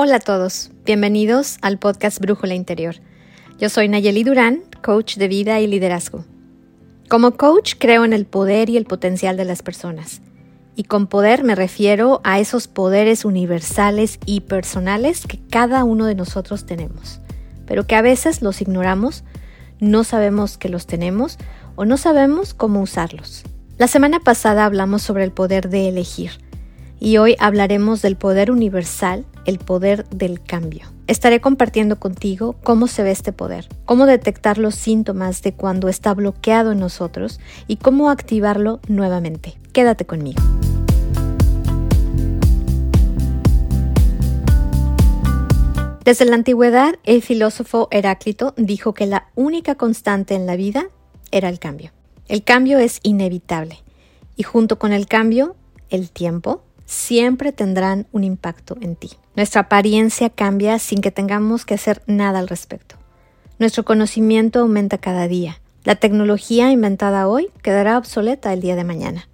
Hola a todos, bienvenidos al podcast Brújula Interior. Yo soy Nayeli Durán, coach de vida y liderazgo. Como coach creo en el poder y el potencial de las personas. Y con poder me refiero a esos poderes universales y personales que cada uno de nosotros tenemos, pero que a veces los ignoramos, no sabemos que los tenemos o no sabemos cómo usarlos. La semana pasada hablamos sobre el poder de elegir y hoy hablaremos del poder universal, el poder del cambio. Estaré compartiendo contigo cómo se ve este poder, cómo detectar los síntomas de cuando está bloqueado en nosotros y cómo activarlo nuevamente. Quédate conmigo. Desde la antigüedad, el filósofo Heráclito dijo que la única constante en la vida era el cambio. El cambio es inevitable y junto con el cambio, el tiempo, siempre tendrán un impacto en ti. Nuestra apariencia cambia sin que tengamos que hacer nada al respecto. Nuestro conocimiento aumenta cada día. La tecnología inventada hoy quedará obsoleta el día de mañana.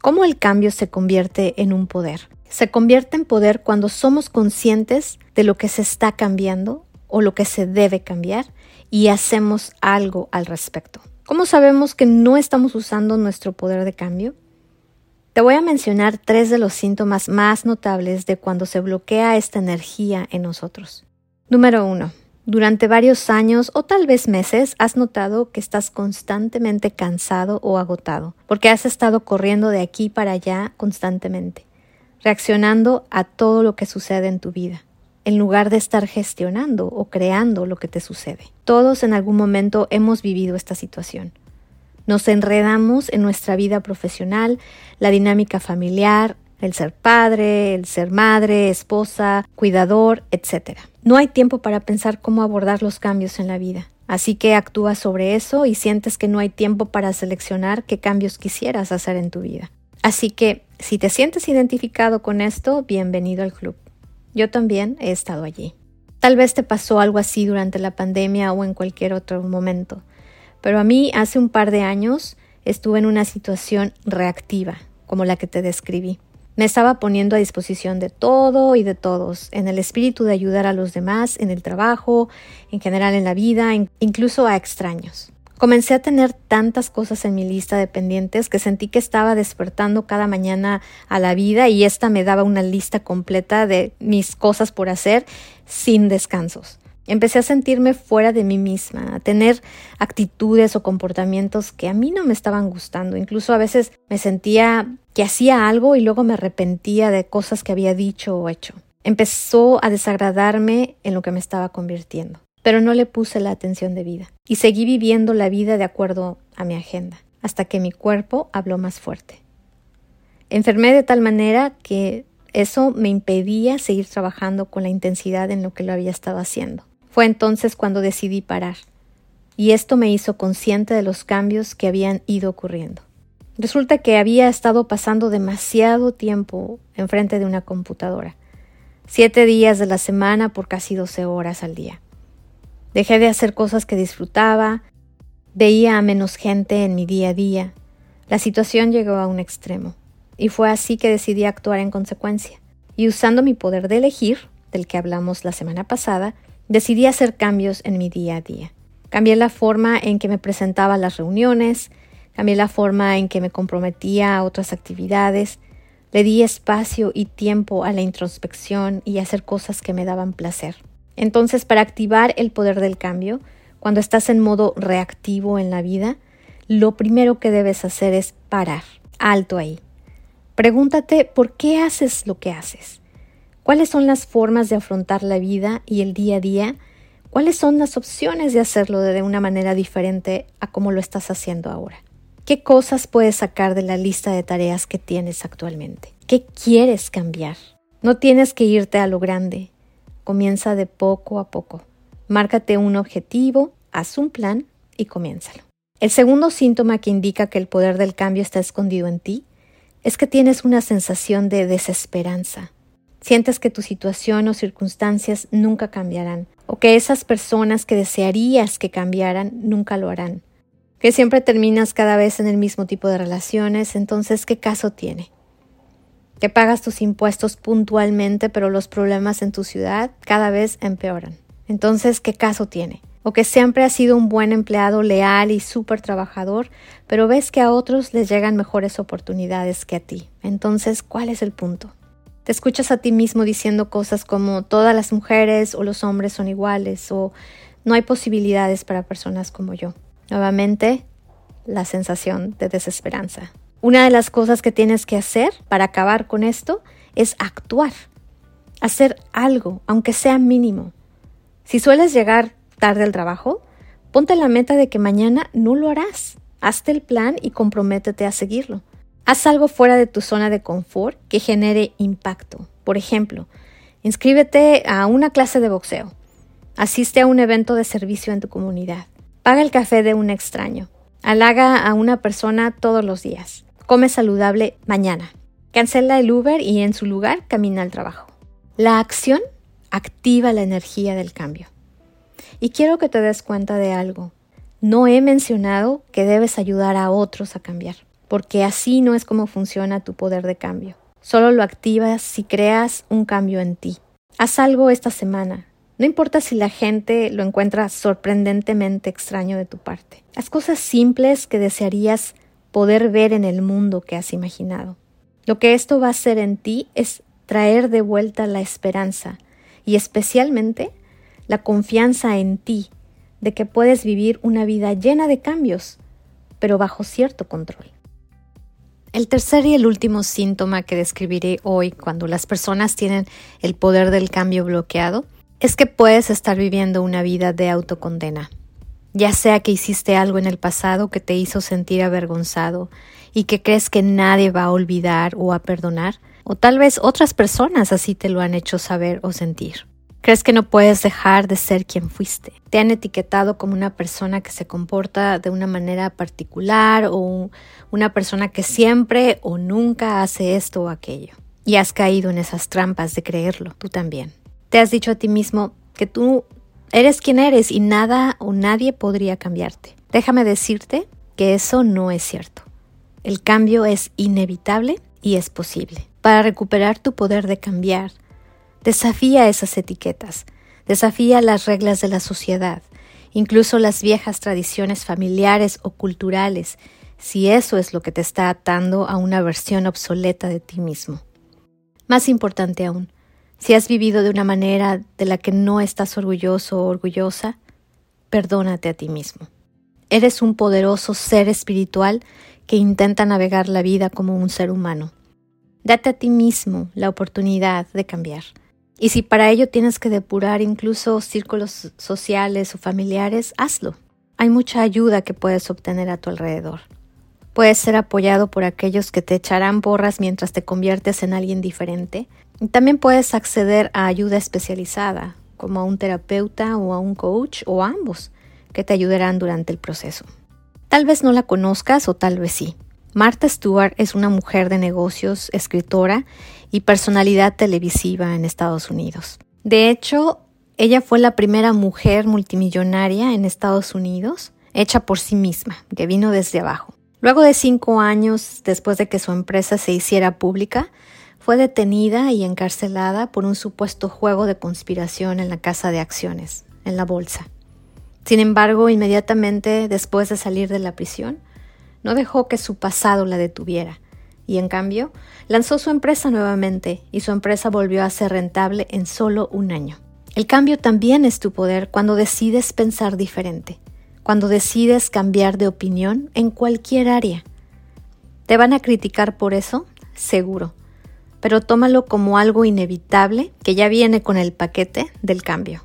¿Cómo el cambio se convierte en un poder? Se convierte en poder cuando somos conscientes de lo que se está cambiando o lo que se debe cambiar y hacemos algo al respecto. ¿Cómo sabemos que no estamos usando nuestro poder de cambio? Te voy a mencionar tres de los síntomas más notables de cuando se bloquea esta energía en nosotros. Número uno. Durante varios años o tal vez meses has notado que estás constantemente cansado o agotado, porque has estado corriendo de aquí para allá constantemente, reaccionando a todo lo que sucede en tu vida, en lugar de estar gestionando o creando lo que te sucede. Todos en algún momento hemos vivido esta situación. Nos enredamos en nuestra vida profesional, la dinámica familiar, el ser padre, el ser madre, esposa, cuidador, etc. No hay tiempo para pensar cómo abordar los cambios en la vida. Así que actúas sobre eso y sientes que no hay tiempo para seleccionar qué cambios quisieras hacer en tu vida. Así que, si te sientes identificado con esto, bienvenido al club. Yo también he estado allí. Tal vez te pasó algo así durante la pandemia o en cualquier otro momento. Pero a mí hace un par de años estuve en una situación reactiva, como la que te describí. Me estaba poniendo a disposición de todo y de todos, en el espíritu de ayudar a los demás, en el trabajo, en general en la vida, incluso a extraños. Comencé a tener tantas cosas en mi lista de pendientes que sentí que estaba despertando cada mañana a la vida y esta me daba una lista completa de mis cosas por hacer sin descansos. Empecé a sentirme fuera de mí misma, a tener actitudes o comportamientos que a mí no me estaban gustando. Incluso a veces me sentía que hacía algo y luego me arrepentía de cosas que había dicho o hecho. Empezó a desagradarme en lo que me estaba convirtiendo, pero no le puse la atención debida y seguí viviendo la vida de acuerdo a mi agenda, hasta que mi cuerpo habló más fuerte. Enfermé de tal manera que eso me impedía seguir trabajando con la intensidad en lo que lo había estado haciendo. Fue entonces cuando decidí parar, y esto me hizo consciente de los cambios que habían ido ocurriendo. Resulta que había estado pasando demasiado tiempo enfrente de una computadora, siete días de la semana por casi doce horas al día. Dejé de hacer cosas que disfrutaba, veía a menos gente en mi día a día. La situación llegó a un extremo, y fue así que decidí actuar en consecuencia. Y usando mi poder de elegir, del que hablamos la semana pasada, Decidí hacer cambios en mi día a día. Cambié la forma en que me presentaba las reuniones, cambié la forma en que me comprometía a otras actividades, le di espacio y tiempo a la introspección y a hacer cosas que me daban placer. Entonces, para activar el poder del cambio, cuando estás en modo reactivo en la vida, lo primero que debes hacer es parar, alto ahí. Pregúntate por qué haces lo que haces. ¿Cuáles son las formas de afrontar la vida y el día a día? ¿Cuáles son las opciones de hacerlo de una manera diferente a como lo estás haciendo ahora? ¿Qué cosas puedes sacar de la lista de tareas que tienes actualmente? ¿Qué quieres cambiar? No tienes que irte a lo grande. Comienza de poco a poco. Márcate un objetivo, haz un plan y comiénzalo. El segundo síntoma que indica que el poder del cambio está escondido en ti es que tienes una sensación de desesperanza, Sientes que tu situación o circunstancias nunca cambiarán, o que esas personas que desearías que cambiaran nunca lo harán, que siempre terminas cada vez en el mismo tipo de relaciones, entonces ¿qué caso tiene? Que pagas tus impuestos puntualmente, pero los problemas en tu ciudad cada vez empeoran. Entonces, ¿qué caso tiene? O que siempre has sido un buen empleado leal y súper trabajador, pero ves que a otros les llegan mejores oportunidades que a ti. Entonces, ¿cuál es el punto? Te escuchas a ti mismo diciendo cosas como todas las mujeres o los hombres son iguales o no hay posibilidades para personas como yo. Nuevamente, la sensación de desesperanza. Una de las cosas que tienes que hacer para acabar con esto es actuar. Hacer algo, aunque sea mínimo. Si sueles llegar tarde al trabajo, ponte la meta de que mañana no lo harás. Hazte el plan y comprométete a seguirlo. Haz algo fuera de tu zona de confort que genere impacto. Por ejemplo, inscríbete a una clase de boxeo. Asiste a un evento de servicio en tu comunidad. Paga el café de un extraño. Halaga a una persona todos los días. Come saludable mañana. Cancela el Uber y en su lugar camina al trabajo. La acción activa la energía del cambio. Y quiero que te des cuenta de algo. No he mencionado que debes ayudar a otros a cambiar porque así no es como funciona tu poder de cambio. Solo lo activas si creas un cambio en ti. Haz algo esta semana. No importa si la gente lo encuentra sorprendentemente extraño de tu parte. Haz cosas simples que desearías poder ver en el mundo que has imaginado. Lo que esto va a hacer en ti es traer de vuelta la esperanza y especialmente la confianza en ti de que puedes vivir una vida llena de cambios, pero bajo cierto control. El tercer y el último síntoma que describiré hoy cuando las personas tienen el poder del cambio bloqueado es que puedes estar viviendo una vida de autocondena. Ya sea que hiciste algo en el pasado que te hizo sentir avergonzado y que crees que nadie va a olvidar o a perdonar, o tal vez otras personas así te lo han hecho saber o sentir. Crees que no puedes dejar de ser quien fuiste. Te han etiquetado como una persona que se comporta de una manera particular o una persona que siempre o nunca hace esto o aquello. Y has caído en esas trampas de creerlo, tú también. Te has dicho a ti mismo que tú eres quien eres y nada o nadie podría cambiarte. Déjame decirte que eso no es cierto. El cambio es inevitable y es posible. Para recuperar tu poder de cambiar, Desafía esas etiquetas, desafía las reglas de la sociedad, incluso las viejas tradiciones familiares o culturales, si eso es lo que te está atando a una versión obsoleta de ti mismo. Más importante aún, si has vivido de una manera de la que no estás orgulloso o orgullosa, perdónate a ti mismo. Eres un poderoso ser espiritual que intenta navegar la vida como un ser humano. Date a ti mismo la oportunidad de cambiar. Y si para ello tienes que depurar incluso círculos sociales o familiares, hazlo. Hay mucha ayuda que puedes obtener a tu alrededor. Puedes ser apoyado por aquellos que te echarán borras mientras te conviertes en alguien diferente. Y también puedes acceder a ayuda especializada, como a un terapeuta o a un coach o ambos, que te ayudarán durante el proceso. Tal vez no la conozcas o tal vez sí. Martha Stewart es una mujer de negocios, escritora y personalidad televisiva en Estados Unidos. De hecho, ella fue la primera mujer multimillonaria en Estados Unidos, hecha por sí misma, que vino desde abajo. Luego de cinco años después de que su empresa se hiciera pública, fue detenida y encarcelada por un supuesto juego de conspiración en la casa de acciones, en la bolsa. Sin embargo, inmediatamente después de salir de la prisión, no dejó que su pasado la detuviera y en cambio lanzó su empresa nuevamente y su empresa volvió a ser rentable en solo un año. El cambio también es tu poder cuando decides pensar diferente, cuando decides cambiar de opinión en cualquier área. ¿Te van a criticar por eso? Seguro, pero tómalo como algo inevitable que ya viene con el paquete del cambio.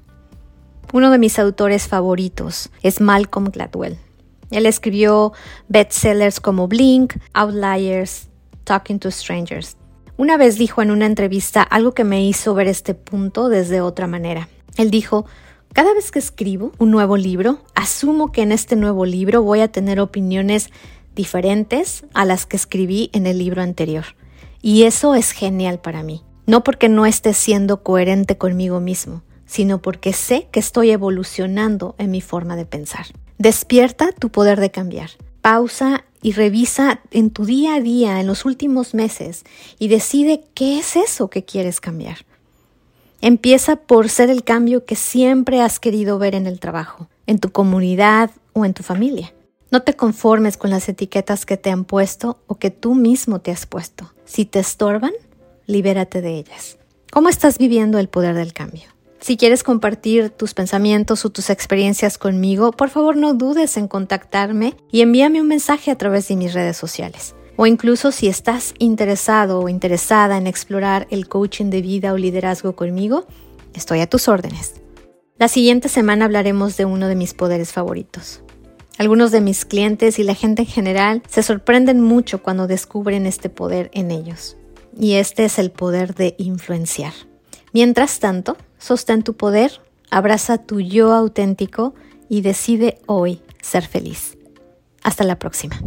Uno de mis autores favoritos es Malcolm Gladwell. Él escribió bestsellers como Blink, Outliers, Talking to Strangers. Una vez dijo en una entrevista algo que me hizo ver este punto desde otra manera. Él dijo, cada vez que escribo un nuevo libro, asumo que en este nuevo libro voy a tener opiniones diferentes a las que escribí en el libro anterior. Y eso es genial para mí. No porque no esté siendo coherente conmigo mismo, sino porque sé que estoy evolucionando en mi forma de pensar. Despierta tu poder de cambiar. Pausa y revisa en tu día a día, en los últimos meses, y decide qué es eso que quieres cambiar. Empieza por ser el cambio que siempre has querido ver en el trabajo, en tu comunidad o en tu familia. No te conformes con las etiquetas que te han puesto o que tú mismo te has puesto. Si te estorban, libérate de ellas. ¿Cómo estás viviendo el poder del cambio? Si quieres compartir tus pensamientos o tus experiencias conmigo, por favor no dudes en contactarme y envíame un mensaje a través de mis redes sociales. O incluso si estás interesado o interesada en explorar el coaching de vida o liderazgo conmigo, estoy a tus órdenes. La siguiente semana hablaremos de uno de mis poderes favoritos. Algunos de mis clientes y la gente en general se sorprenden mucho cuando descubren este poder en ellos. Y este es el poder de influenciar. Mientras tanto, sostén tu poder, abraza tu yo auténtico y decide hoy ser feliz. Hasta la próxima.